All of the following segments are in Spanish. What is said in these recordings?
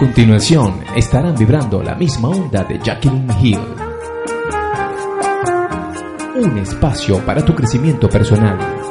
continuación estarán vibrando la misma onda de Jacqueline Hill. Un espacio para tu crecimiento personal.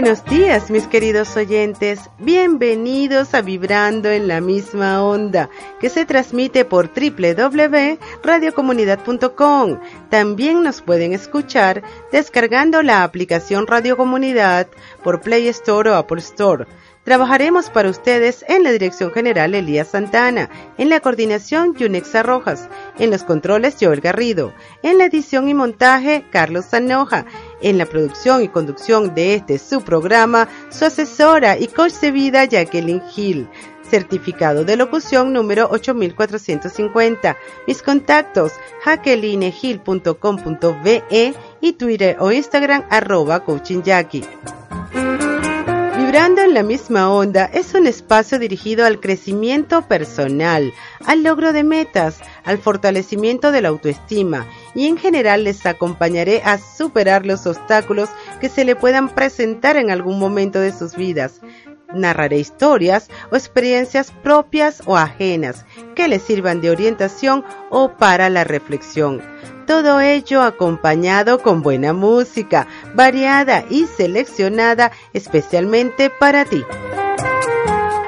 Buenos días, mis queridos oyentes. Bienvenidos a Vibrando en la misma onda, que se transmite por www.radiocomunidad.com. También nos pueden escuchar descargando la aplicación Radio Comunidad por Play Store o Apple Store. Trabajaremos para ustedes en la dirección general Elías Santana, en la coordinación Yunexa Rojas, en los controles Joel Garrido, en la edición y montaje Carlos Sanoja, en la producción y conducción de este su programa, su asesora y coach Jacqueline Hill. Certificado de locución número 8450. Mis contactos, jacquelinehill.com.be y Twitter o Instagram arroba coaching Jackie. Vibrando en la misma onda es un espacio dirigido al crecimiento personal, al logro de metas, al fortalecimiento de la autoestima y en general les acompañaré a superar los obstáculos que se le puedan presentar en algún momento de sus vidas. Narraré historias o experiencias propias o ajenas que les sirvan de orientación o para la reflexión todo ello acompañado con buena música, variada y seleccionada especialmente para ti.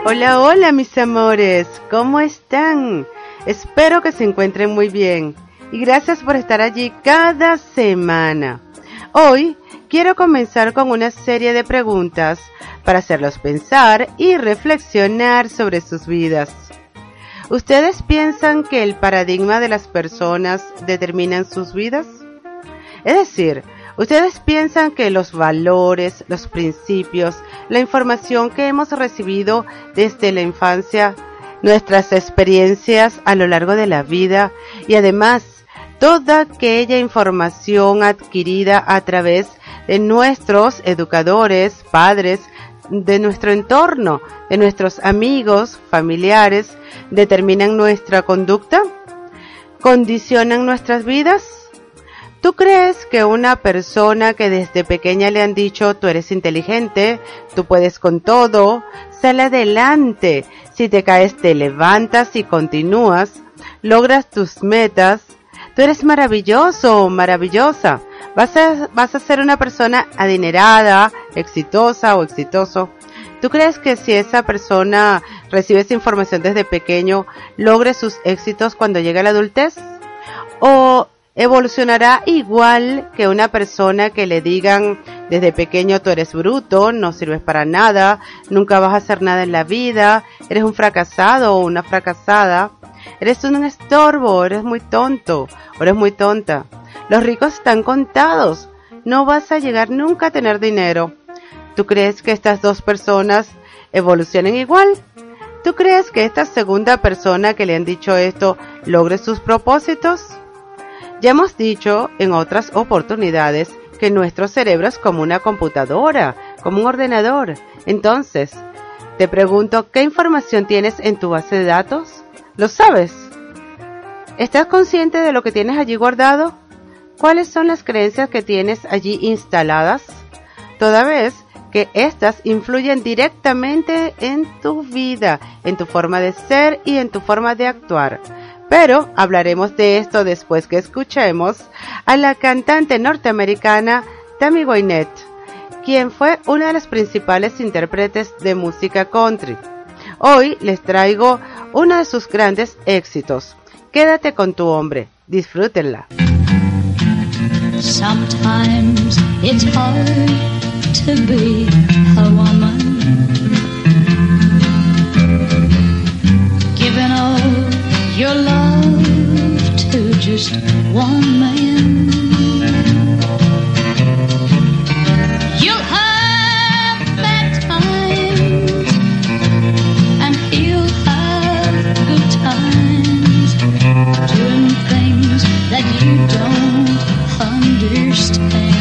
Hola, hola mis amores, ¿cómo están? Espero que se encuentren muy bien y gracias por estar allí cada semana. Hoy quiero comenzar con una serie de preguntas para hacerlos pensar y reflexionar sobre sus vidas. ¿Ustedes piensan que el paradigma de las personas determinan sus vidas? Es decir, ¿ustedes piensan que los valores, los principios, la información que hemos recibido desde la infancia, nuestras experiencias a lo largo de la vida y además toda aquella información adquirida a través de nuestros educadores, padres, de nuestro entorno, de nuestros amigos, familiares, determinan nuestra conducta? ¿Condicionan nuestras vidas? ¿Tú crees que una persona que desde pequeña le han dicho tú eres inteligente, tú puedes con todo, sale adelante, si te caes te levantas y continúas, logras tus metas, tú eres maravilloso o maravillosa, vas a, vas a ser una persona adinerada, exitosa o exitoso? ¿Tú crees que si esa persona recibe esa información desde pequeño, logre sus éxitos cuando llegue a la adultez? ¿O evolucionará igual que una persona que le digan desde pequeño tú eres bruto, no sirves para nada, nunca vas a hacer nada en la vida, eres un fracasado o una fracasada, eres un estorbo, eres muy tonto o eres muy tonta? Los ricos están contados, no vas a llegar nunca a tener dinero. ¿Tú crees que estas dos personas evolucionen igual? ¿Tú crees que esta segunda persona que le han dicho esto logre sus propósitos? Ya hemos dicho en otras oportunidades que nuestro cerebro es como una computadora, como un ordenador. Entonces, te pregunto, ¿qué información tienes en tu base de datos? ¿Lo sabes? ¿Estás consciente de lo que tienes allí guardado? ¿Cuáles son las creencias que tienes allí instaladas? Toda vez que éstas influyen directamente en tu vida, en tu forma de ser y en tu forma de actuar. Pero hablaremos de esto después que escuchemos a la cantante norteamericana Tammy Wynette, quien fue una de las principales intérpretes de música country. Hoy les traigo uno de sus grandes éxitos. Quédate con tu hombre, disfrútenla. Sometimes it's hard to be a woman. Giving all your love to just one man. You'll have bad times, and he'll have good times, doing things that you don't just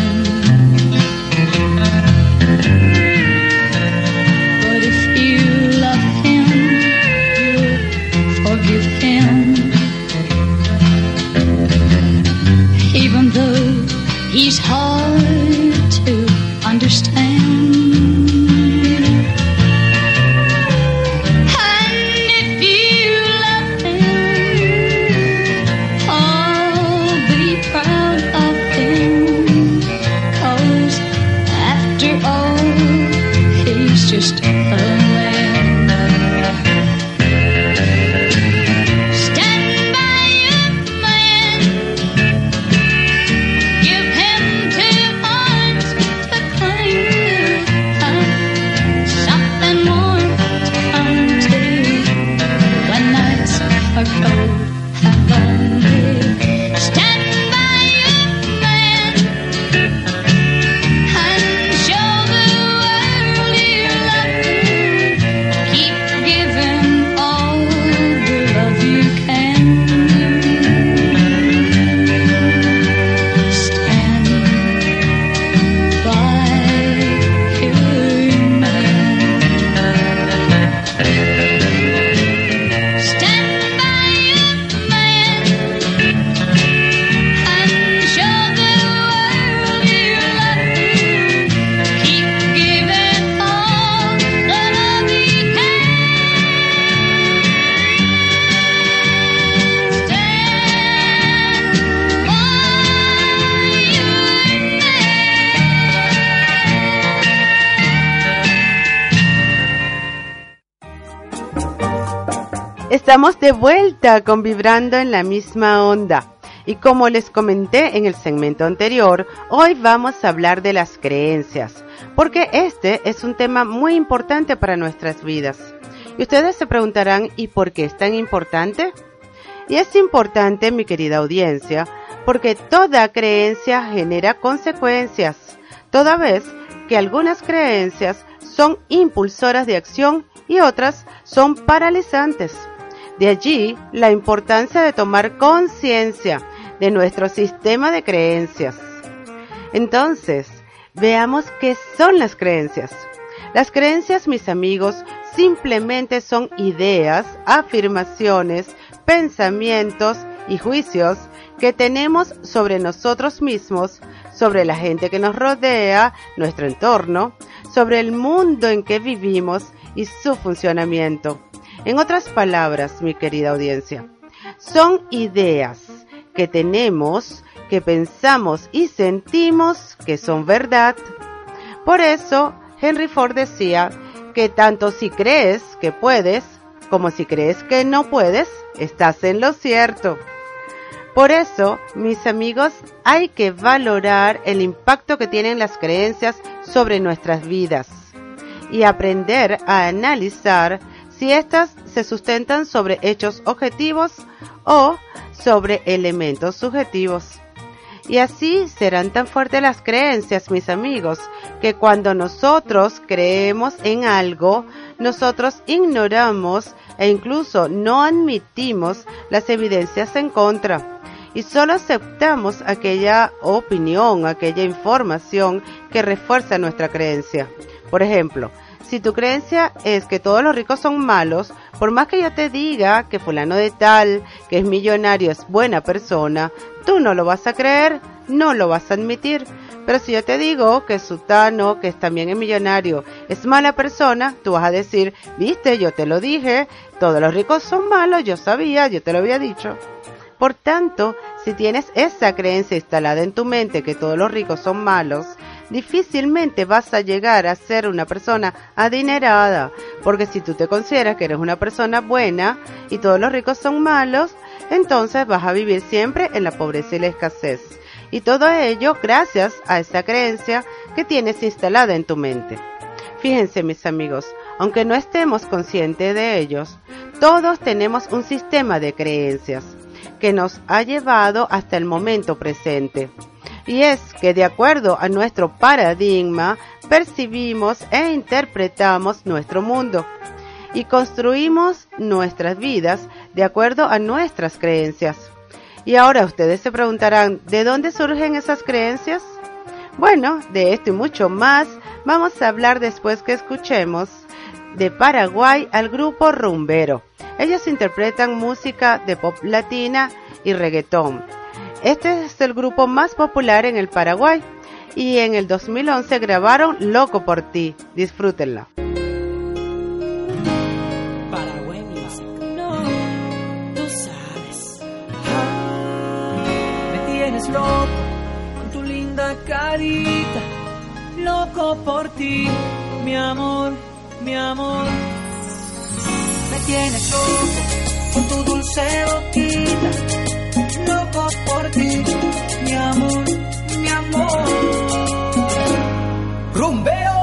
Estamos de vuelta con Vibrando en la misma onda. Y como les comenté en el segmento anterior, hoy vamos a hablar de las creencias, porque este es un tema muy importante para nuestras vidas. Y ustedes se preguntarán, ¿y por qué es tan importante? Y es importante, mi querida audiencia, porque toda creencia genera consecuencias, toda vez que algunas creencias son impulsoras de acción y otras son paralizantes. De allí la importancia de tomar conciencia de nuestro sistema de creencias. Entonces, veamos qué son las creencias. Las creencias, mis amigos, simplemente son ideas, afirmaciones, pensamientos y juicios que tenemos sobre nosotros mismos, sobre la gente que nos rodea, nuestro entorno, sobre el mundo en que vivimos y su funcionamiento. En otras palabras, mi querida audiencia, son ideas que tenemos, que pensamos y sentimos que son verdad. Por eso, Henry Ford decía que tanto si crees que puedes, como si crees que no puedes, estás en lo cierto. Por eso, mis amigos, hay que valorar el impacto que tienen las creencias sobre nuestras vidas y aprender a analizar si éstas se sustentan sobre hechos objetivos o sobre elementos subjetivos. Y así serán tan fuertes las creencias, mis amigos, que cuando nosotros creemos en algo, nosotros ignoramos e incluso no admitimos las evidencias en contra. Y solo aceptamos aquella opinión, aquella información que refuerza nuestra creencia. Por ejemplo, si tu creencia es que todos los ricos son malos, por más que yo te diga que fulano de tal, que es millonario, es buena persona, tú no lo vas a creer, no lo vas a admitir. Pero si yo te digo que Sutano, que es también millonario, es mala persona, tú vas a decir, viste, yo te lo dije, todos los ricos son malos, yo sabía, yo te lo había dicho. Por tanto, si tienes esa creencia instalada en tu mente que todos los ricos son malos, difícilmente vas a llegar a ser una persona adinerada, porque si tú te consideras que eres una persona buena y todos los ricos son malos, entonces vas a vivir siempre en la pobreza y la escasez. Y todo ello gracias a esa creencia que tienes instalada en tu mente. Fíjense mis amigos, aunque no estemos conscientes de ellos, todos tenemos un sistema de creencias que nos ha llevado hasta el momento presente. Y es que de acuerdo a nuestro paradigma, percibimos e interpretamos nuestro mundo y construimos nuestras vidas de acuerdo a nuestras creencias. Y ahora ustedes se preguntarán, ¿de dónde surgen esas creencias? Bueno, de esto y mucho más vamos a hablar después que escuchemos de Paraguay al grupo Rumbero. Ellos interpretan música de pop latina y reggaetón. Este es el grupo más popular en el Paraguay y en el 2011 grabaron Loco por ti. Disfrútenla. Paraguay Music. No, tú sabes. Me tienes loco con tu linda carita. Loco por ti, mi amor, mi amor. Me tienes loco con tu dulce boquita loco por ti, mi amor, mi amor. Rumbeo,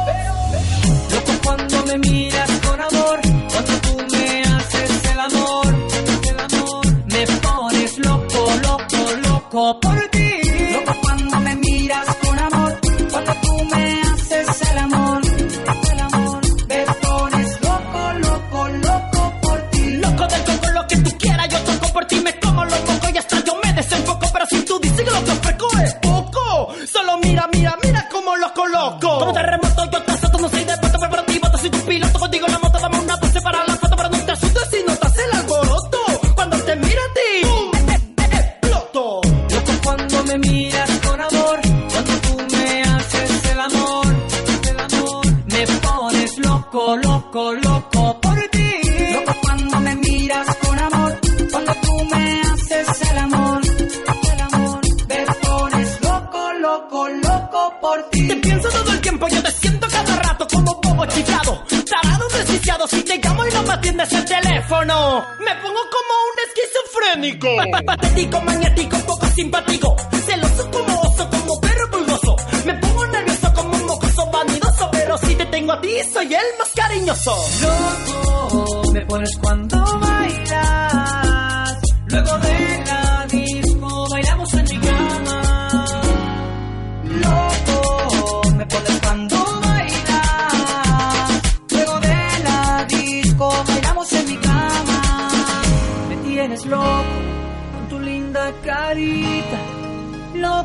loco cuando me miras con amor, cuando tú me haces el amor, el amor, me pones loco, loco, loco.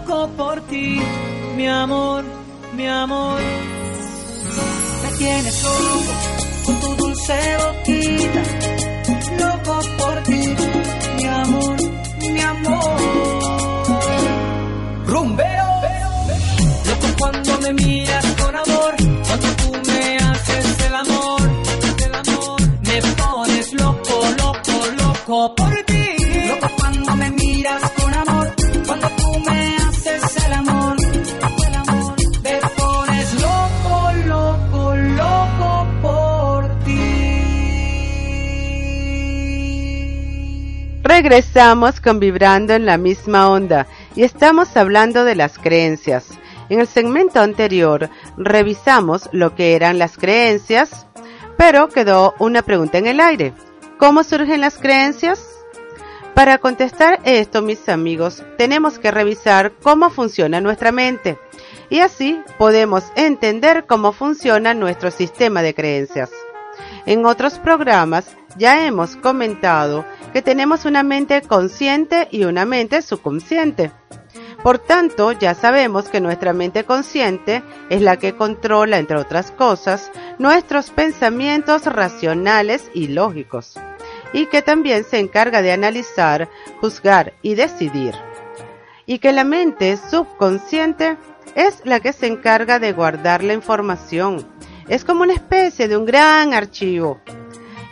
Loco por ti, mi amor, mi amor. Me tienes loco con tu dulce boquita. Loco por ti, mi amor, mi amor. Rumbero, loco cuando me miras con amor. Cuando tú me haces el amor, el amor. Me pones loco, loco. Loco Regresamos con Vibrando en la misma onda y estamos hablando de las creencias. En el segmento anterior revisamos lo que eran las creencias, pero quedó una pregunta en el aire. ¿Cómo surgen las creencias? Para contestar esto, mis amigos, tenemos que revisar cómo funciona nuestra mente y así podemos entender cómo funciona nuestro sistema de creencias. En otros programas ya hemos comentado que tenemos una mente consciente y una mente subconsciente. Por tanto, ya sabemos que nuestra mente consciente es la que controla, entre otras cosas, nuestros pensamientos racionales y lógicos, y que también se encarga de analizar, juzgar y decidir. Y que la mente subconsciente es la que se encarga de guardar la información. Es como una especie de un gran archivo.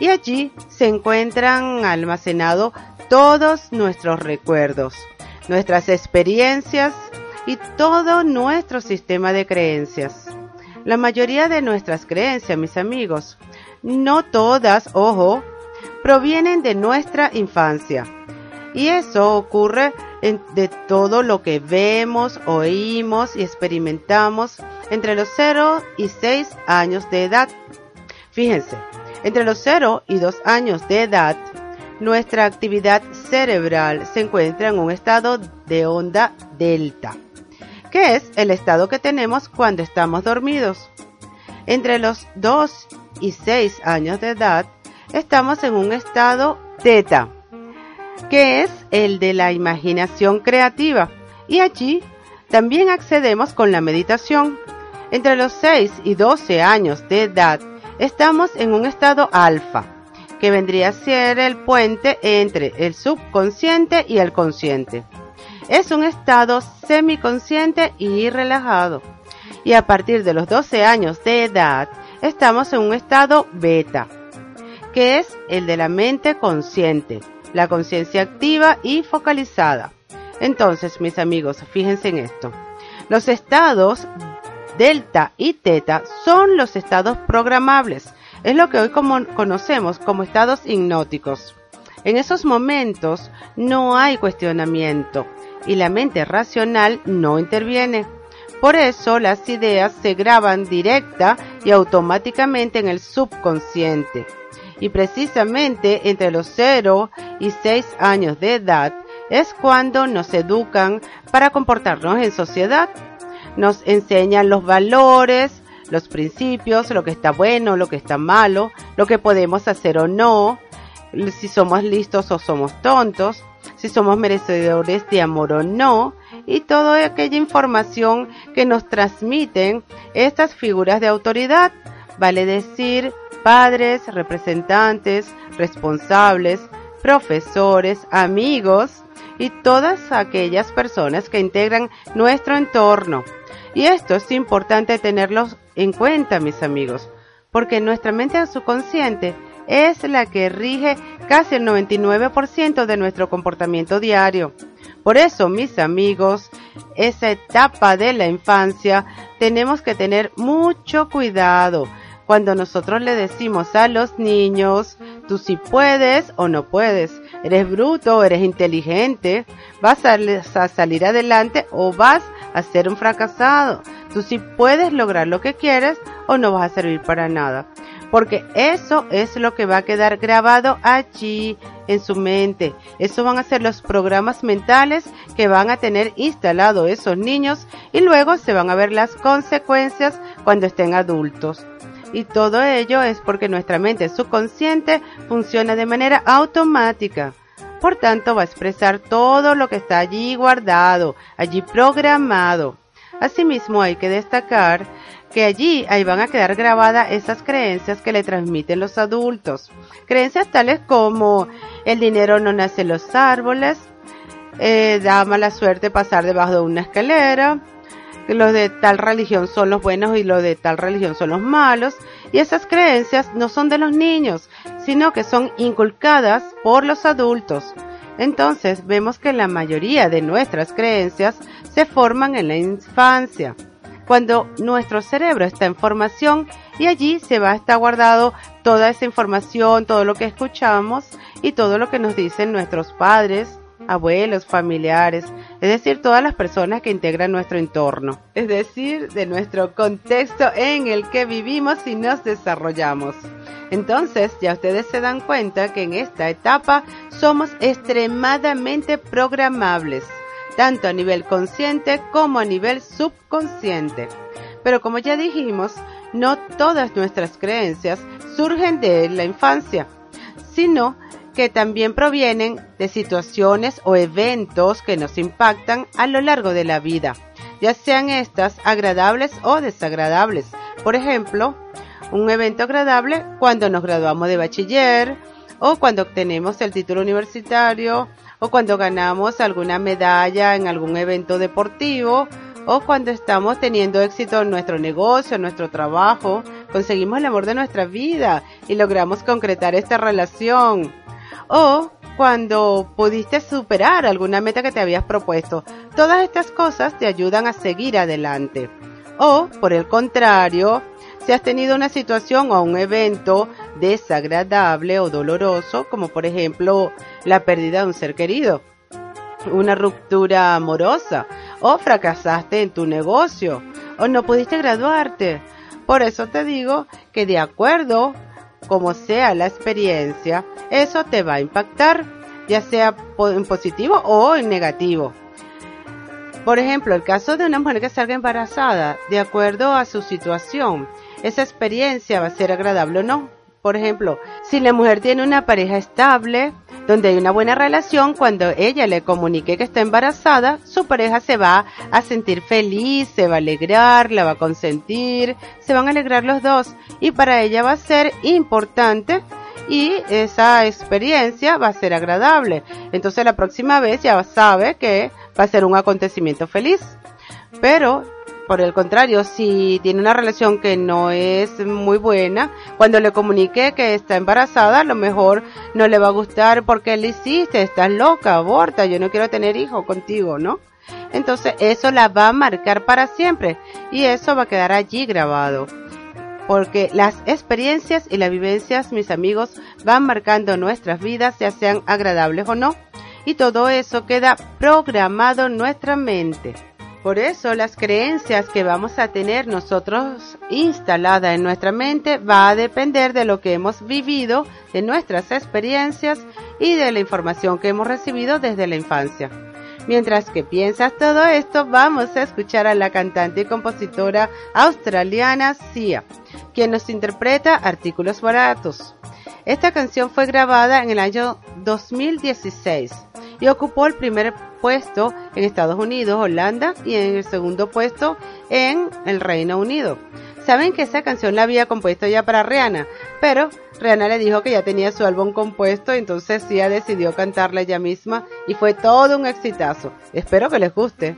Y allí se encuentran almacenados todos nuestros recuerdos, nuestras experiencias y todo nuestro sistema de creencias. La mayoría de nuestras creencias, mis amigos, no todas, ojo, provienen de nuestra infancia. Y eso ocurre en- de todo lo que vemos, oímos y experimentamos entre los 0 y 6 años de edad. Fíjense, entre los 0 y 2 años de edad, nuestra actividad cerebral se encuentra en un estado de onda delta, que es el estado que tenemos cuando estamos dormidos. Entre los 2 y 6 años de edad, estamos en un estado teta, que es el de la imaginación creativa, y allí también accedemos con la meditación. Entre los 6 y 12 años de edad, estamos en un estado alfa, que vendría a ser el puente entre el subconsciente y el consciente. Es un estado semiconsciente y relajado. Y a partir de los 12 años de edad, estamos en un estado beta, que es el de la mente consciente, la conciencia activa y focalizada. Entonces, mis amigos, fíjense en esto. Los estados delta y teta son los estados programables. Es lo que hoy conocemos como estados hipnóticos. En esos momentos no hay cuestionamiento y la mente racional no interviene. Por eso las ideas se graban directa y automáticamente en el subconsciente. Y precisamente entre los 0 y 6 años de edad es cuando nos educan para comportarnos en sociedad. Nos enseñan los valores, los principios, lo que está bueno, lo que está malo, lo que podemos hacer o no, si somos listos o somos tontos, si somos merecedores de amor o no, y toda aquella información que nos transmiten estas figuras de autoridad, vale decir, padres, representantes, responsables, profesores, amigos y todas aquellas personas que integran nuestro entorno. Y esto es importante tenerlos en cuenta, mis amigos, porque nuestra mente subconsciente es la que rige casi el 99% de nuestro comportamiento diario. Por eso, mis amigos, esa etapa de la infancia tenemos que tener mucho cuidado cuando nosotros le decimos a los niños, Tú sí puedes o no puedes. Eres bruto eres inteligente. Vas a, a salir adelante o vas a ser un fracasado. Tú sí puedes lograr lo que quieres o no vas a servir para nada. Porque eso es lo que va a quedar grabado allí en su mente. Eso van a ser los programas mentales que van a tener instalado esos niños y luego se van a ver las consecuencias cuando estén adultos. Y todo ello es porque nuestra mente subconsciente funciona de manera automática. Por tanto, va a expresar todo lo que está allí guardado, allí programado. Asimismo, hay que destacar que allí ahí van a quedar grabadas esas creencias que le transmiten los adultos. Creencias tales como el dinero no nace en los árboles, eh, da mala suerte pasar debajo de una escalera, los de tal religión son los buenos y los de tal religión son los malos. Y esas creencias no son de los niños, sino que son inculcadas por los adultos. Entonces vemos que la mayoría de nuestras creencias se forman en la infancia, cuando nuestro cerebro está en formación y allí se va a estar guardado toda esa información, todo lo que escuchamos y todo lo que nos dicen nuestros padres, abuelos, familiares, es decir, todas las personas que integran nuestro entorno, es decir, de nuestro contexto en el que vivimos y nos desarrollamos. Entonces, ya ustedes se dan cuenta que en esta etapa somos extremadamente programables, tanto a nivel consciente como a nivel subconsciente. Pero como ya dijimos, no todas nuestras creencias surgen de la infancia, sino que también provienen de situaciones o eventos que nos impactan a lo largo de la vida, ya sean estas agradables o desagradables. Por ejemplo, un evento agradable cuando nos graduamos de bachiller o cuando obtenemos el título universitario o cuando ganamos alguna medalla en algún evento deportivo o cuando estamos teniendo éxito en nuestro negocio, en nuestro trabajo, conseguimos el amor de nuestra vida y logramos concretar esta relación o cuando pudiste superar alguna meta que te habías propuesto. Todas estas cosas te ayudan a seguir adelante. O, por el contrario, si has tenido una situación o un evento desagradable o doloroso, como por ejemplo la pérdida de un ser querido, una ruptura amorosa, o fracasaste en tu negocio, o no pudiste graduarte. Por eso te digo que de acuerdo como sea la experiencia, eso te va a impactar, ya sea en positivo o en negativo. Por ejemplo, el caso de una mujer que salga embarazada, de acuerdo a su situación, esa experiencia va a ser agradable o no. Por ejemplo, si la mujer tiene una pareja estable, donde hay una buena relación, cuando ella le comunique que está embarazada, su pareja se va a sentir feliz, se va a alegrar, la va a consentir, se van a alegrar los dos y para ella va a ser importante y esa experiencia va a ser agradable. Entonces la próxima vez ya sabe que va a ser un acontecimiento feliz. Pero por el contrario, si tiene una relación que no es muy buena, cuando le comunique que está embarazada, a lo mejor no le va a gustar porque le hiciste, estás loca, aborta, yo no quiero tener hijo contigo, ¿no? Entonces eso la va a marcar para siempre y eso va a quedar allí grabado. Porque las experiencias y las vivencias, mis amigos, van marcando nuestras vidas, ya sean agradables o no. Y todo eso queda programado en nuestra mente. Por eso las creencias que vamos a tener nosotros instaladas en nuestra mente va a depender de lo que hemos vivido, de nuestras experiencias y de la información que hemos recibido desde la infancia. Mientras que piensas todo esto, vamos a escuchar a la cantante y compositora australiana Sia, quien nos interpreta Artículos Baratos. Esta canción fue grabada en el año 2016 y ocupó el primer puesto en Estados Unidos, Holanda y en el segundo puesto en el Reino Unido. Saben que esa canción la había compuesto ya para Rihanna, pero Rihanna le dijo que ya tenía su álbum compuesto, entonces Sia decidió cantarla ella misma y fue todo un exitazo. Espero que les guste.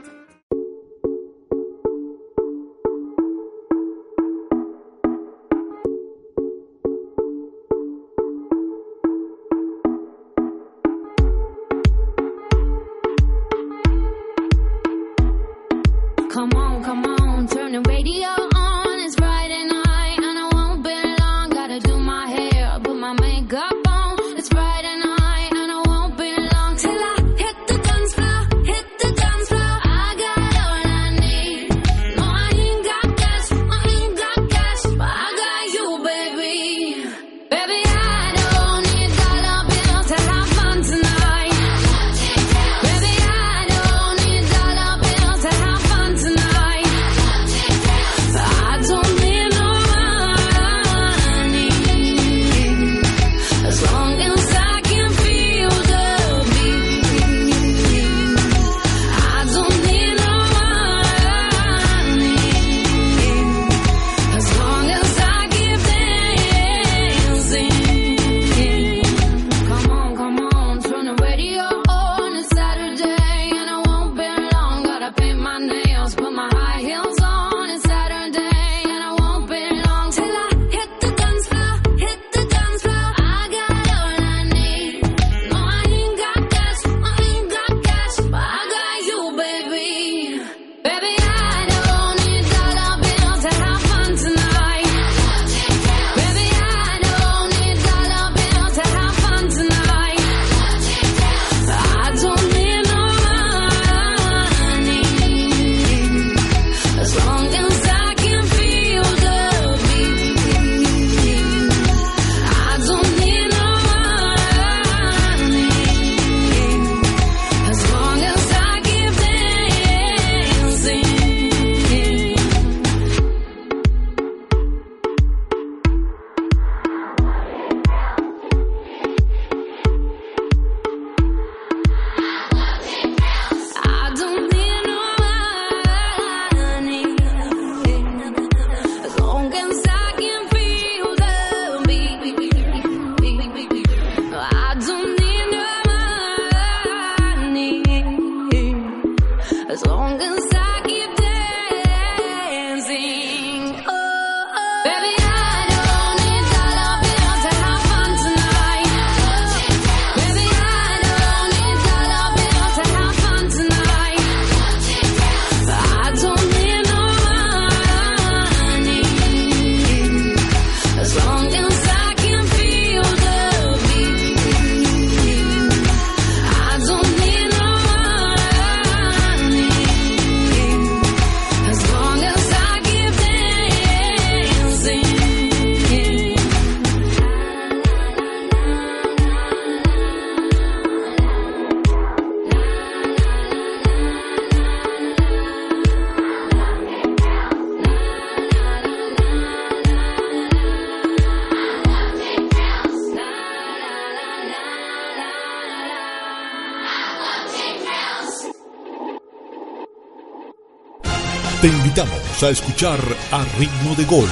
A escuchar a ritmo de gol,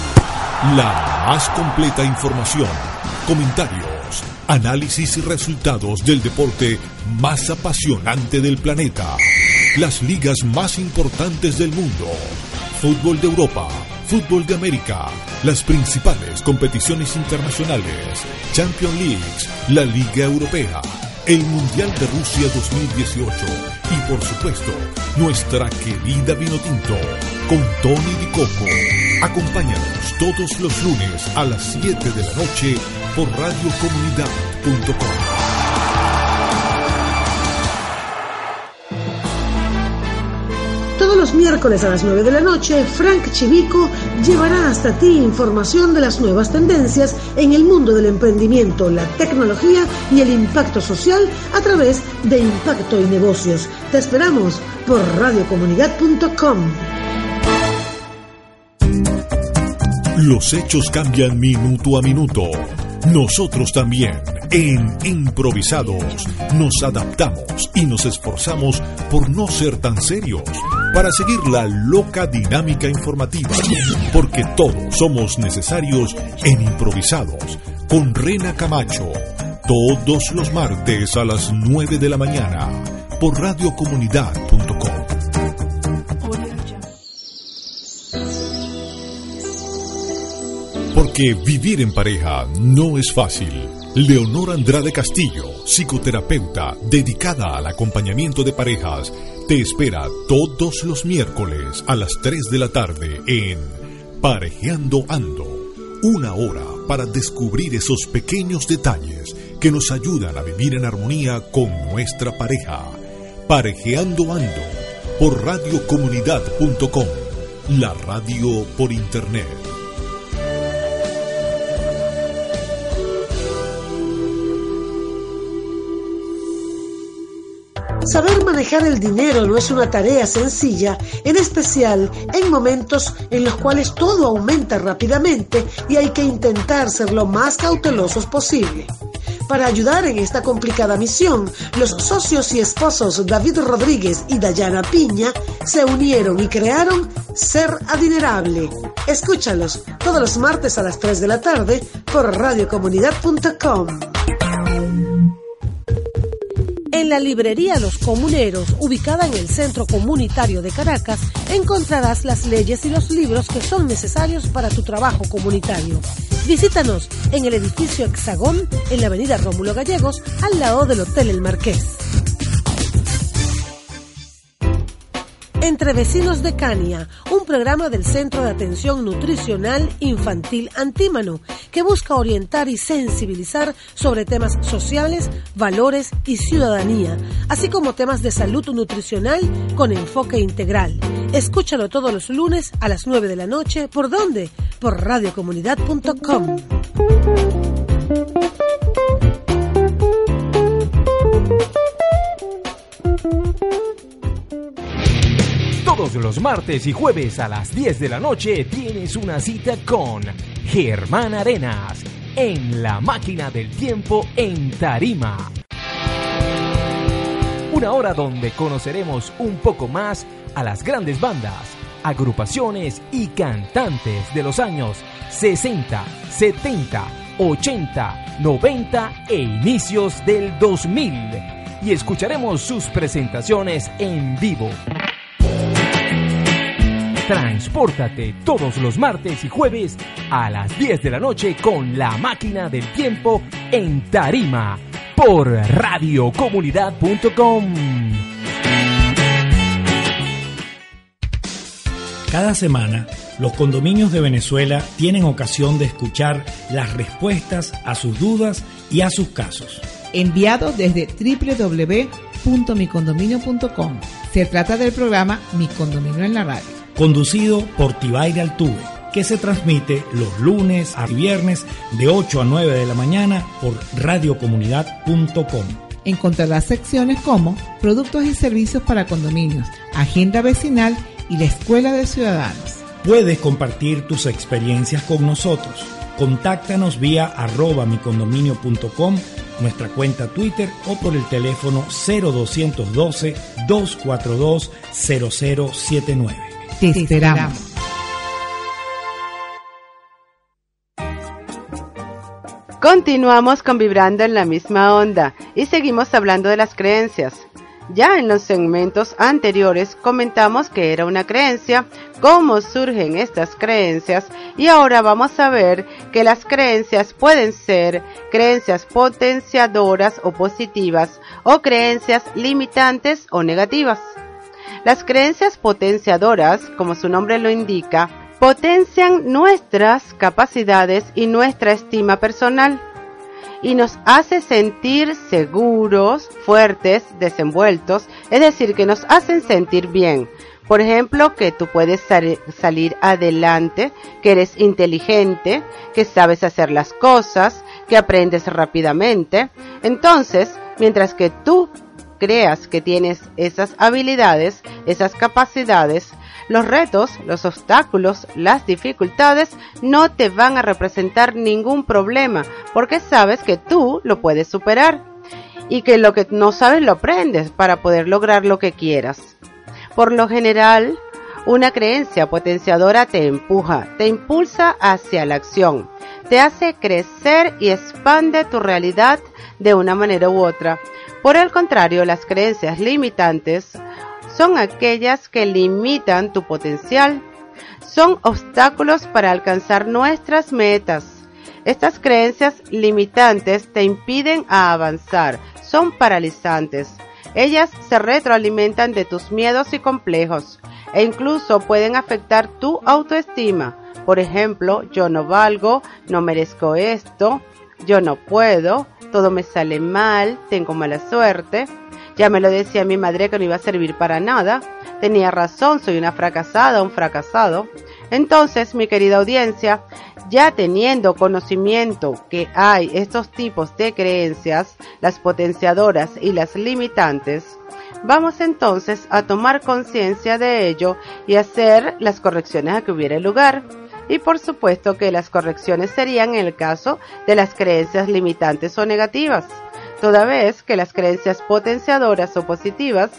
la más completa información, comentarios, análisis y resultados del deporte más apasionante del planeta. Las ligas más importantes del mundo. Fútbol de Europa, fútbol de América, las principales competiciones internacionales, Champions Leagues, la Liga Europea el Mundial de Rusia 2018 y por supuesto nuestra querida Vinotinto con Tony Di Coco. Acompáñanos todos los lunes a las 7 de la noche por radiocomunidad.com. los miércoles a las 9 de la noche, Frank Chivico llevará hasta ti información de las nuevas tendencias en el mundo del emprendimiento, la tecnología y el impacto social a través de Impacto y Negocios. Te esperamos por radiocomunidad.com. Los hechos cambian minuto a minuto. Nosotros también, en Improvisados, nos adaptamos y nos esforzamos por no ser tan serios para seguir la loca dinámica informativa, porque todos somos necesarios en improvisados, con Rena Camacho, todos los martes a las 9 de la mañana, por radiocomunidad.com. Porque vivir en pareja no es fácil. Leonor Andrade Castillo, psicoterapeuta dedicada al acompañamiento de parejas, te espera todos los miércoles a las 3 de la tarde en Parejeando Ando. Una hora para descubrir esos pequeños detalles que nos ayudan a vivir en armonía con nuestra pareja. Parejeando Ando por radiocomunidad.com, la radio por internet. Saber manejar el dinero no es una tarea sencilla, en especial en momentos en los cuales todo aumenta rápidamente y hay que intentar ser lo más cautelosos posible. Para ayudar en esta complicada misión, los socios y esposos David Rodríguez y Dayana Piña se unieron y crearon Ser Adinerable. Escúchalos todos los martes a las 3 de la tarde por radiocomunidad.com. En la librería Los Comuneros, ubicada en el Centro Comunitario de Caracas, encontrarás las leyes y los libros que son necesarios para tu trabajo comunitario. Visítanos en el edificio Hexagón, en la avenida Rómulo Gallegos, al lado del Hotel El Marqués. Entre Vecinos de Cania, un programa del Centro de Atención Nutricional Infantil Antímano, que busca orientar y sensibilizar sobre temas sociales, valores y ciudadanía, así como temas de salud nutricional con enfoque integral. Escúchalo todos los lunes a las 9 de la noche. ¿Por dónde? Por radiocomunidad.com. Todos los martes y jueves a las 10 de la noche tienes una cita con Germán Arenas en la máquina del tiempo en Tarima. Una hora donde conoceremos un poco más a las grandes bandas, agrupaciones y cantantes de los años 60, 70, 80, 90 e inicios del 2000 y escucharemos sus presentaciones en vivo. Transpórtate todos los martes y jueves a las 10 de la noche con la máquina del tiempo en Tarima por radiocomunidad.com. Cada semana, los condominios de Venezuela tienen ocasión de escuchar las respuestas a sus dudas y a sus casos. Enviados desde www.micondominio.com. Se trata del programa Mi Condominio en la Radio conducido por Tibaire Altuve, que se transmite los lunes a viernes de 8 a 9 de la mañana por radiocomunidad.com. Encontrarás secciones como Productos y Servicios para Condominios, Agenda Vecinal y la Escuela de Ciudadanos. Puedes compartir tus experiencias con nosotros. Contáctanos vía arroba micondominio.com, nuestra cuenta Twitter o por el teléfono 0212 242 0079. Te esperamos. Continuamos con Vibrando en la misma onda y seguimos hablando de las creencias. Ya en los segmentos anteriores comentamos que era una creencia, cómo surgen estas creencias y ahora vamos a ver que las creencias pueden ser creencias potenciadoras o positivas o creencias limitantes o negativas. Las creencias potenciadoras, como su nombre lo indica, potencian nuestras capacidades y nuestra estima personal y nos hace sentir seguros, fuertes, desenvueltos, es decir, que nos hacen sentir bien. Por ejemplo, que tú puedes salir adelante, que eres inteligente, que sabes hacer las cosas, que aprendes rápidamente. Entonces, mientras que tú creas que tienes esas habilidades, esas capacidades, los retos, los obstáculos, las dificultades no te van a representar ningún problema porque sabes que tú lo puedes superar y que lo que no sabes lo aprendes para poder lograr lo que quieras. Por lo general, una creencia potenciadora te empuja, te impulsa hacia la acción, te hace crecer y expande tu realidad de una manera u otra. Por el contrario, las creencias limitantes son aquellas que limitan tu potencial. Son obstáculos para alcanzar nuestras metas. Estas creencias limitantes te impiden avanzar, son paralizantes. Ellas se retroalimentan de tus miedos y complejos e incluso pueden afectar tu autoestima. Por ejemplo, yo no valgo, no merezco esto, yo no puedo, todo me sale mal, tengo mala suerte. Ya me lo decía mi madre que no iba a servir para nada. Tenía razón, soy una fracasada, un fracasado. Entonces, mi querida audiencia, ya teniendo conocimiento que hay estos tipos de creencias, las potenciadoras y las limitantes, vamos entonces a tomar conciencia de ello y hacer las correcciones a que hubiera lugar. Y por supuesto que las correcciones serían en el caso de las creencias limitantes o negativas toda vez que las creencias potenciadoras o positivas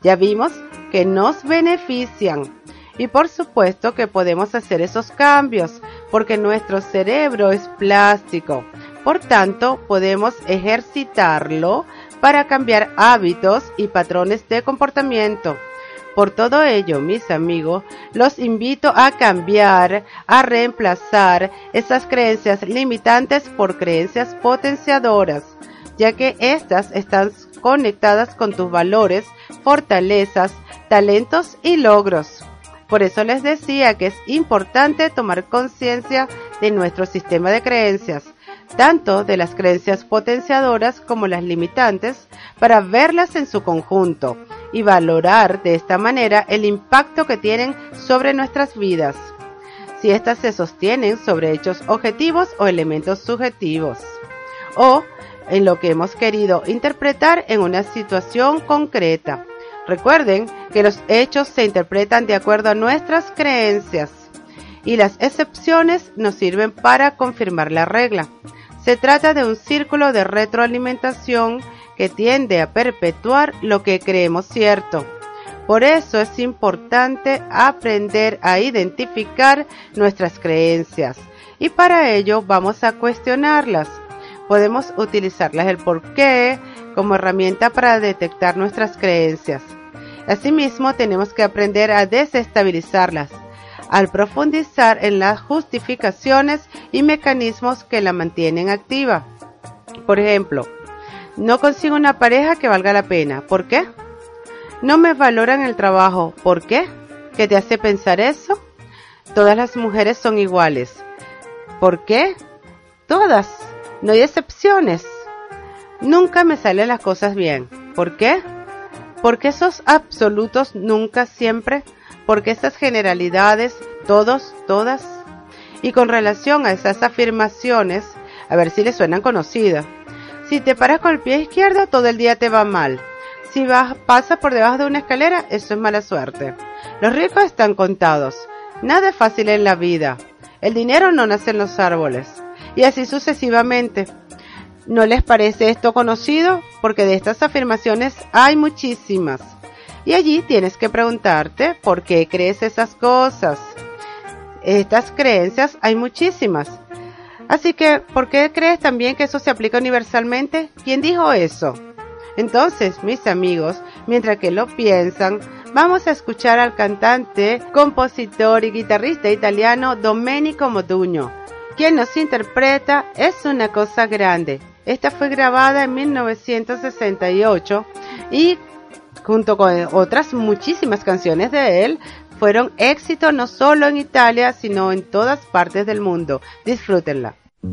ya vimos que nos benefician. Y por supuesto que podemos hacer esos cambios porque nuestro cerebro es plástico. Por tanto, podemos ejercitarlo para cambiar hábitos y patrones de comportamiento. Por todo ello, mis amigos, los invito a cambiar, a reemplazar esas creencias limitantes por creencias potenciadoras ya que éstas están conectadas con tus valores, fortalezas, talentos y logros. Por eso les decía que es importante tomar conciencia de nuestro sistema de creencias, tanto de las creencias potenciadoras como las limitantes, para verlas en su conjunto y valorar de esta manera el impacto que tienen sobre nuestras vidas, si éstas se sostienen sobre hechos objetivos o elementos subjetivos, o en lo que hemos querido interpretar en una situación concreta. Recuerden que los hechos se interpretan de acuerdo a nuestras creencias y las excepciones nos sirven para confirmar la regla. Se trata de un círculo de retroalimentación que tiende a perpetuar lo que creemos cierto. Por eso es importante aprender a identificar nuestras creencias y para ello vamos a cuestionarlas podemos utilizarlas el porqué como herramienta para detectar nuestras creencias. Asimismo, tenemos que aprender a desestabilizarlas al profundizar en las justificaciones y mecanismos que la mantienen activa. Por ejemplo, no consigo una pareja que valga la pena. ¿Por qué? No me valoran el trabajo. ¿Por qué? ¿Qué te hace pensar eso? Todas las mujeres son iguales. ¿Por qué? Todas. No hay excepciones. Nunca me salen las cosas bien. ¿Por qué? Porque esos absolutos nunca, siempre, porque esas generalidades, todos, todas. Y con relación a esas afirmaciones, a ver si les suenan conocidas. Si te paras con el pie izquierdo, todo el día te va mal. Si vas, pasas por debajo de una escalera, eso es mala suerte. Los ricos están contados. Nada es fácil en la vida. El dinero no nace en los árboles y así sucesivamente. ¿No les parece esto conocido? Porque de estas afirmaciones hay muchísimas. Y allí tienes que preguntarte por qué crees esas cosas. Estas creencias hay muchísimas. Así que, ¿por qué crees también que eso se aplica universalmente? ¿Quién dijo eso? Entonces, mis amigos, mientras que lo piensan, vamos a escuchar al cantante, compositor y guitarrista italiano Domenico Modugno, quien nos interpreta Es una cosa grande. Esta fue grabada en 1968 y junto con otras muchísimas canciones de él, fueron éxito no solo en Italia, sino en todas partes del mundo. Disfrútenla. Tu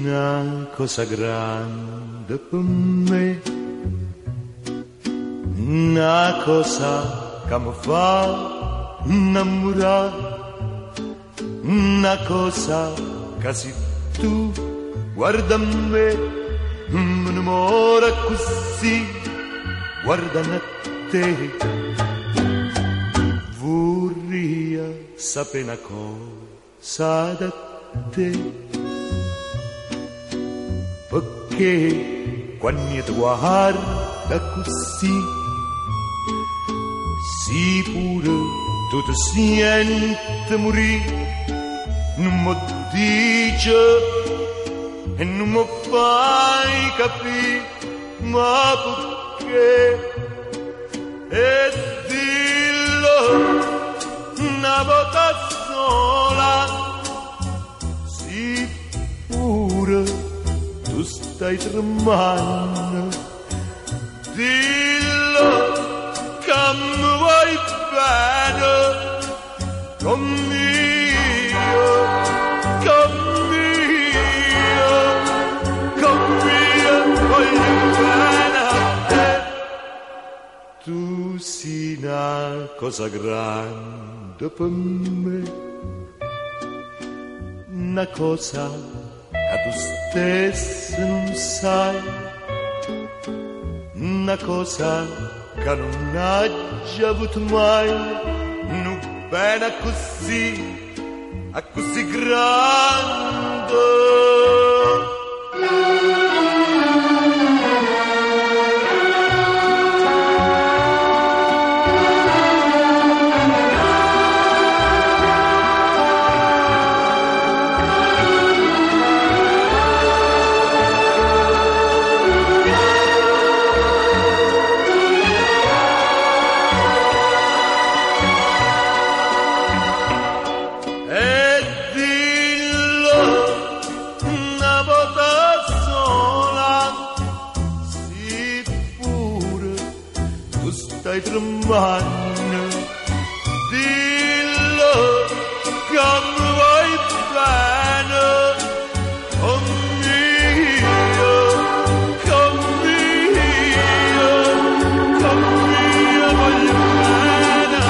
una cosa grande per me, una cosa mi fa innamorare, una cosa se tu guarda me, mi innamora così, guarda a te. Vorrei sapere una cosa da te perché quando ti guarda così si pure tu ti senti morire non mi dice e non mi fai capire ma perché e dillo una volta sola si pure tu stai tremando. Dillo che mi vuoi bene, conmigo, conmigo, conmigo voglio bene a te. Tu sei una cosa grande per me, una cosa a tu stesso non sai una cosa Canonnaggia mai non bene così, a così grande. Vanno dillo mi vuoi bene con mio con mio bene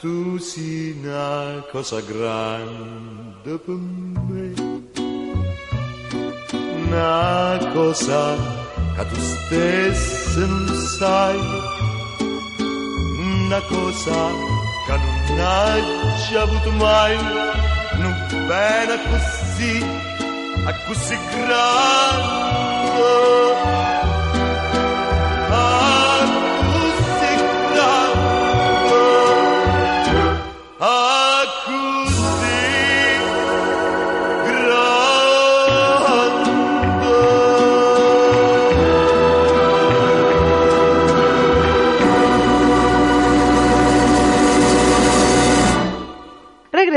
tu cosa grande per me cosa che tu stesso non sai una cosa che non hai già avuto mai, non bene così, a così grande.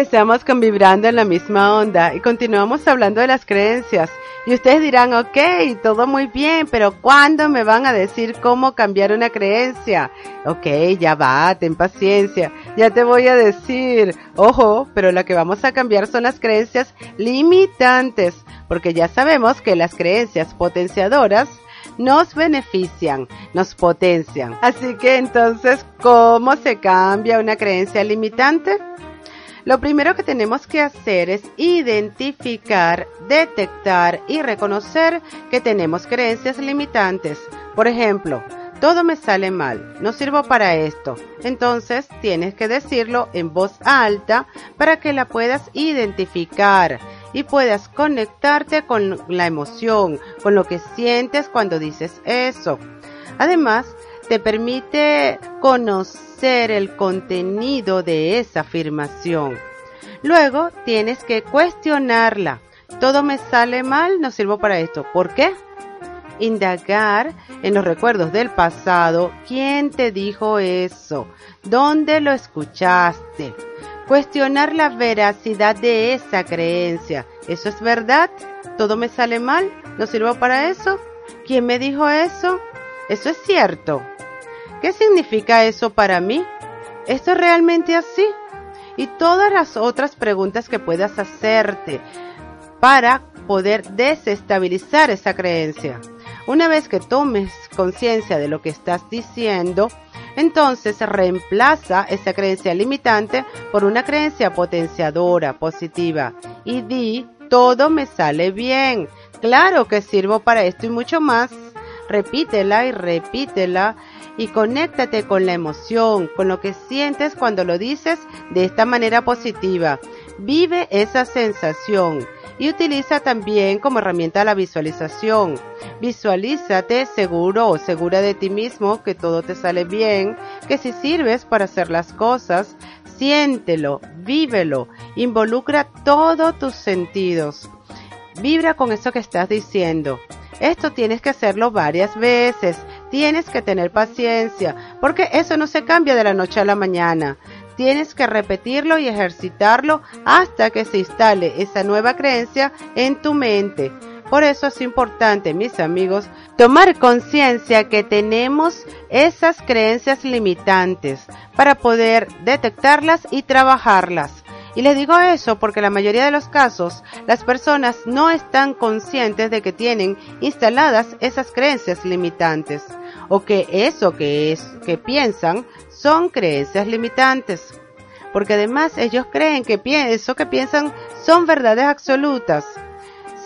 Estamos con Vibrando en la misma onda y continuamos hablando de las creencias. Y ustedes dirán, ok, todo muy bien, pero ¿cuándo me van a decir cómo cambiar una creencia? Ok, ya va, ten paciencia, ya te voy a decir. Ojo, pero la que vamos a cambiar son las creencias limitantes, porque ya sabemos que las creencias potenciadoras nos benefician, nos potencian. Así que entonces, ¿cómo se cambia una creencia limitante? Lo primero que tenemos que hacer es identificar, detectar y reconocer que tenemos creencias limitantes. Por ejemplo, todo me sale mal, no sirvo para esto. Entonces tienes que decirlo en voz alta para que la puedas identificar y puedas conectarte con la emoción, con lo que sientes cuando dices eso. Además, te permite conocer el contenido de esa afirmación. Luego tienes que cuestionarla. Todo me sale mal, no sirvo para esto. ¿Por qué? Indagar en los recuerdos del pasado. ¿Quién te dijo eso? ¿Dónde lo escuchaste? Cuestionar la veracidad de esa creencia. ¿Eso es verdad? ¿Todo me sale mal? ¿No sirvo para eso? ¿Quién me dijo eso? ¿Eso es cierto? ¿Qué significa eso para mí? ¿Esto es realmente así? Y todas las otras preguntas que puedas hacerte para poder desestabilizar esa creencia. Una vez que tomes conciencia de lo que estás diciendo, entonces reemplaza esa creencia limitante por una creencia potenciadora, positiva. Y di, todo me sale bien. Claro que sirvo para esto y mucho más. Repítela y repítela y conéctate con la emoción, con lo que sientes cuando lo dices de esta manera positiva. Vive esa sensación y utiliza también como herramienta la visualización. Visualízate seguro o segura de ti mismo, que todo te sale bien, que si sirves para hacer las cosas, siéntelo, vívelo, involucra todos tus sentidos. Vibra con eso que estás diciendo. Esto tienes que hacerlo varias veces Tienes que tener paciencia, porque eso no se cambia de la noche a la mañana. Tienes que repetirlo y ejercitarlo hasta que se instale esa nueva creencia en tu mente. Por eso es importante, mis amigos, tomar conciencia que tenemos esas creencias limitantes para poder detectarlas y trabajarlas. Y les digo eso porque la mayoría de los casos las personas no están conscientes de que tienen instaladas esas creencias limitantes o que eso que es que piensan son creencias limitantes. Porque además ellos creen que eso que piensan son verdades absolutas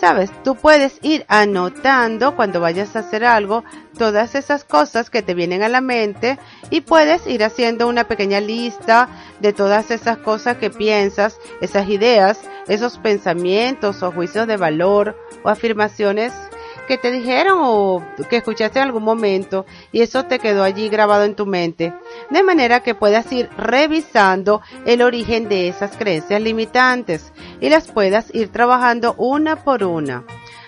sabes, tú puedes ir anotando cuando vayas a hacer algo todas esas cosas que te vienen a la mente y puedes ir haciendo una pequeña lista de todas esas cosas que piensas, esas ideas, esos pensamientos o juicios de valor o afirmaciones que te dijeron o que escuchaste en algún momento y eso te quedó allí grabado en tu mente. De manera que puedas ir revisando el origen de esas creencias limitantes y las puedas ir trabajando una por una.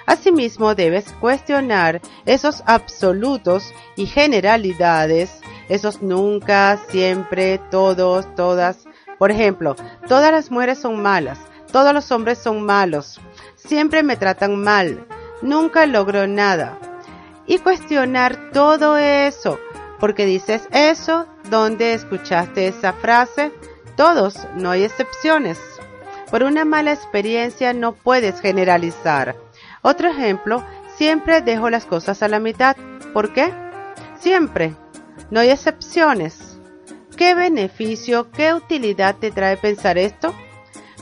Asimismo, debes cuestionar esos absolutos y generalidades, esos nunca, siempre, todos, todas. Por ejemplo, todas las mujeres son malas, todos los hombres son malos, siempre me tratan mal, nunca logro nada. Y cuestionar todo eso, porque dices eso, ¿dónde escuchaste esa frase? Todos, no hay excepciones. Por una mala experiencia no puedes generalizar. Otro ejemplo, siempre dejo las cosas a la mitad. ¿Por qué? Siempre. No hay excepciones. ¿Qué beneficio, qué utilidad te trae pensar esto?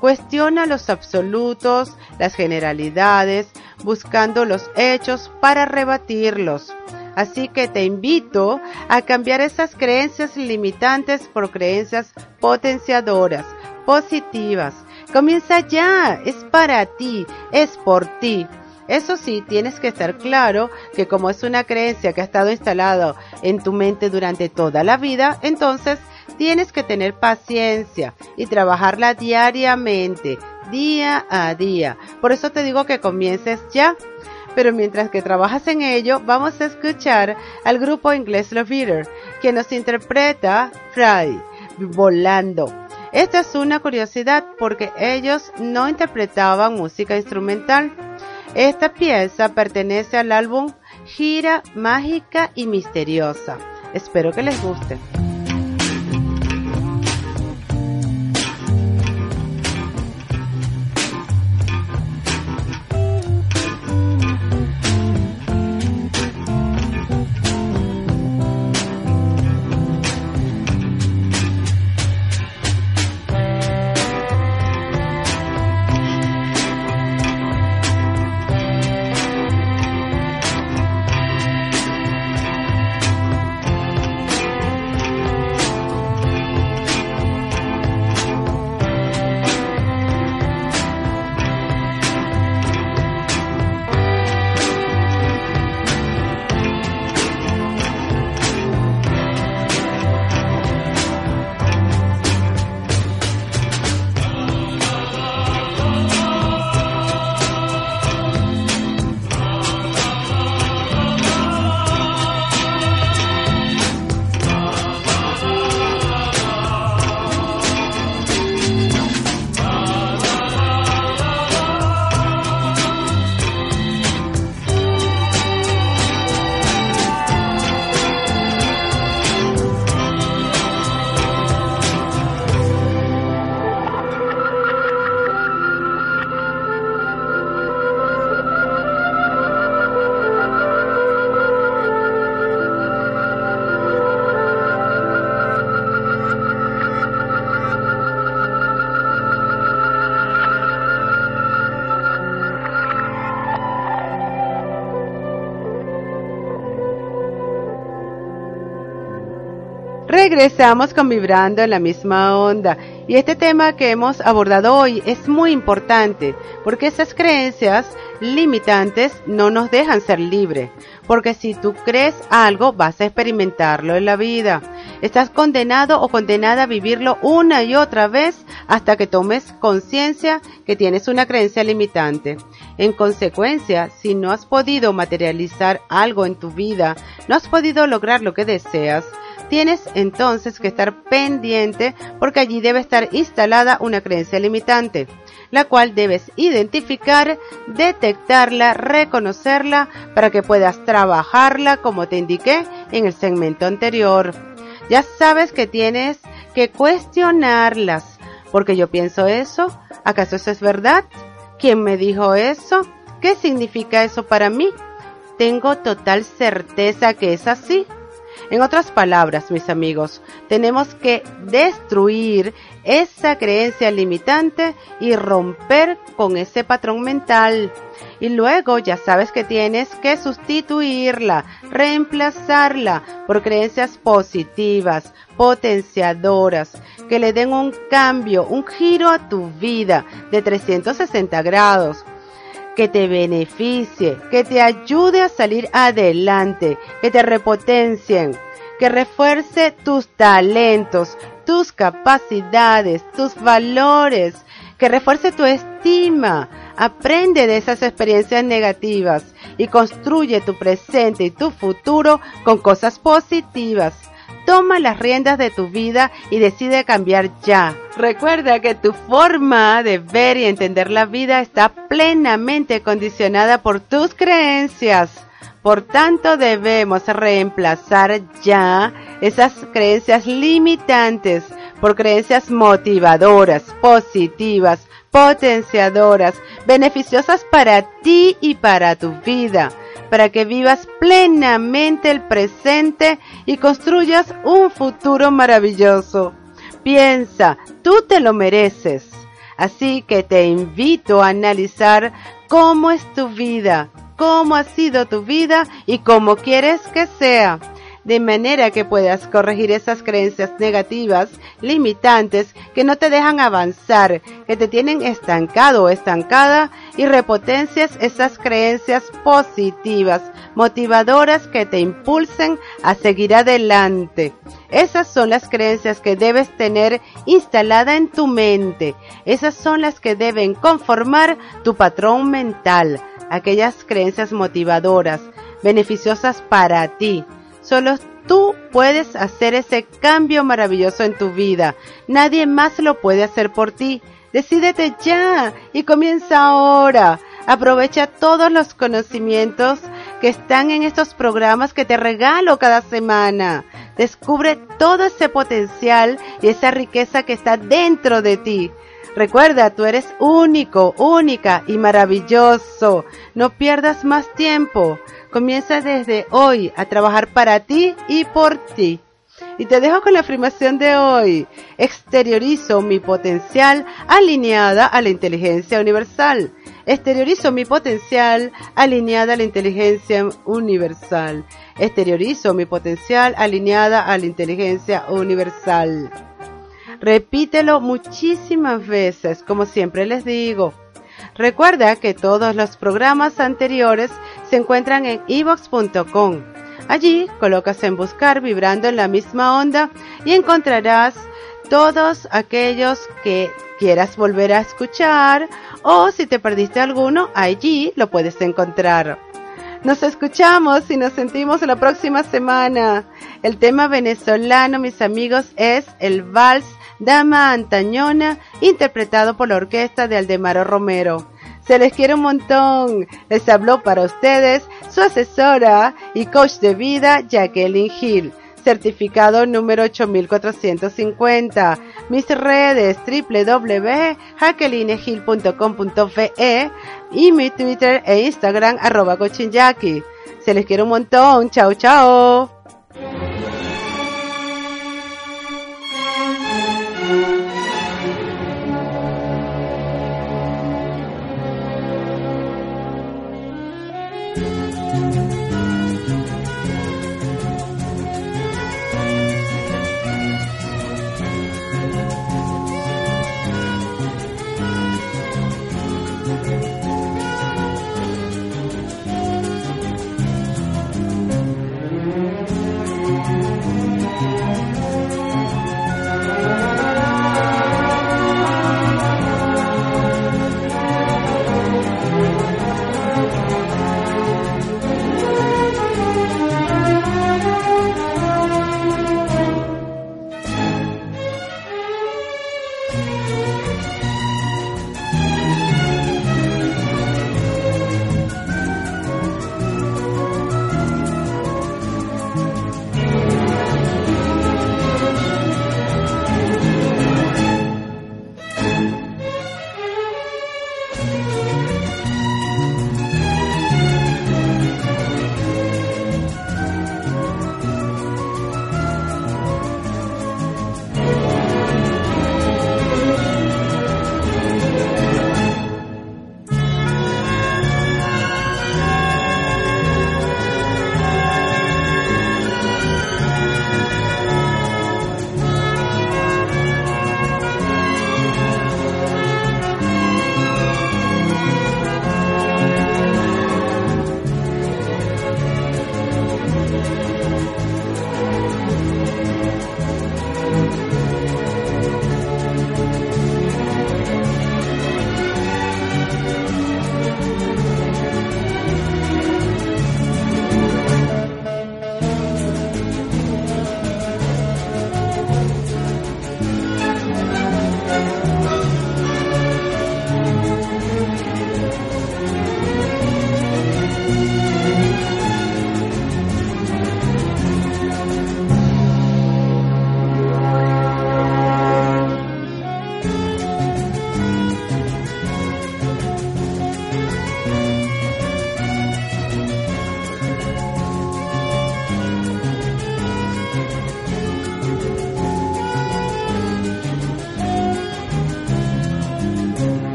Cuestiona los absolutos, las generalidades, buscando los hechos para rebatirlos. Así que te invito a cambiar esas creencias limitantes por creencias potenciadoras, positivas. Comienza ya, es para ti, es por ti. Eso sí, tienes que estar claro que como es una creencia que ha estado instalada en tu mente durante toda la vida, entonces tienes que tener paciencia y trabajarla diariamente, día a día. Por eso te digo que comiences ya. Pero mientras que trabajas en ello, vamos a escuchar al grupo inglés Love Eater, que nos interpreta Fry, volando. Esta es una curiosidad porque ellos no interpretaban música instrumental. Esta pieza pertenece al álbum Gira Mágica y Misteriosa. Espero que les guste. Regresamos con Vibrando en la misma onda. Y este tema que hemos abordado hoy es muy importante porque esas creencias limitantes no nos dejan ser libres. Porque si tú crees algo, vas a experimentarlo en la vida. Estás condenado o condenada a vivirlo una y otra vez hasta que tomes conciencia que tienes una creencia limitante. En consecuencia, si no has podido materializar algo en tu vida, no has podido lograr lo que deseas, Tienes entonces que estar pendiente porque allí debe estar instalada una creencia limitante, la cual debes identificar, detectarla, reconocerla para que puedas trabajarla como te indiqué en el segmento anterior. Ya sabes que tienes que cuestionarlas. porque yo pienso eso? ¿Acaso eso es verdad? ¿Quién me dijo eso? ¿Qué significa eso para mí? Tengo total certeza que es así. En otras palabras, mis amigos, tenemos que destruir esa creencia limitante y romper con ese patrón mental. Y luego ya sabes que tienes que sustituirla, reemplazarla por creencias positivas, potenciadoras, que le den un cambio, un giro a tu vida de 360 grados que te beneficie, que te ayude a salir adelante, que te repotencien, que refuerce tus talentos, tus capacidades, tus valores, que refuerce tu estima. Aprende de esas experiencias negativas y construye tu presente y tu futuro con cosas positivas. Toma las riendas de tu vida y decide cambiar ya. Recuerda que tu forma de ver y entender la vida está plenamente condicionada por tus creencias. Por tanto, debemos reemplazar ya esas creencias limitantes por creencias motivadoras, positivas, potenciadoras, beneficiosas para ti y para tu vida para que vivas plenamente el presente y construyas un futuro maravilloso. Piensa, tú te lo mereces. Así que te invito a analizar cómo es tu vida, cómo ha sido tu vida y cómo quieres que sea de manera que puedas corregir esas creencias negativas, limitantes, que no te dejan avanzar, que te tienen estancado o estancada y repotencias esas creencias positivas, motivadoras que te impulsen a seguir adelante. Esas son las creencias que debes tener instalada en tu mente. Esas son las que deben conformar tu patrón mental, aquellas creencias motivadoras, beneficiosas para ti Solo tú puedes hacer ese cambio maravilloso en tu vida. Nadie más lo puede hacer por ti. Decídete ya y comienza ahora. Aprovecha todos los conocimientos que están en estos programas que te regalo cada semana. Descubre todo ese potencial y esa riqueza que está dentro de ti. Recuerda, tú eres único, única y maravilloso. No pierdas más tiempo. Comienza desde hoy a trabajar para ti y por ti. Y te dejo con la afirmación de hoy. Exteriorizo mi potencial alineada a la inteligencia universal. Exteriorizo mi potencial alineada a la inteligencia universal. Exteriorizo mi potencial alineada a la inteligencia universal. Repítelo muchísimas veces, como siempre les digo. Recuerda que todos los programas anteriores se encuentran en evox.com. Allí colocas en buscar vibrando en la misma onda y encontrarás todos aquellos que quieras volver a escuchar o si te perdiste alguno, allí lo puedes encontrar. Nos escuchamos y nos sentimos la próxima semana. El tema venezolano, mis amigos, es el vals Dama Antañona, interpretado por la orquesta de Aldemaro Romero. Se les quiere un montón. Les habló para ustedes su asesora y coach de vida, Jacqueline Hill. Certificado número 8450. Mis redes www.jacquelinehill.com.fe y mi Twitter e Instagram arroba Se les quiere un montón. Chao, chao.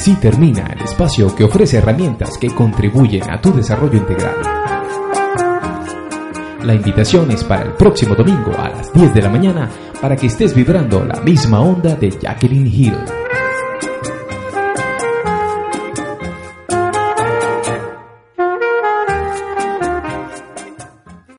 Así termina el espacio que ofrece herramientas que contribuyen a tu desarrollo integral. La invitación es para el próximo domingo a las 10 de la mañana para que estés vibrando la misma onda de Jacqueline Hill.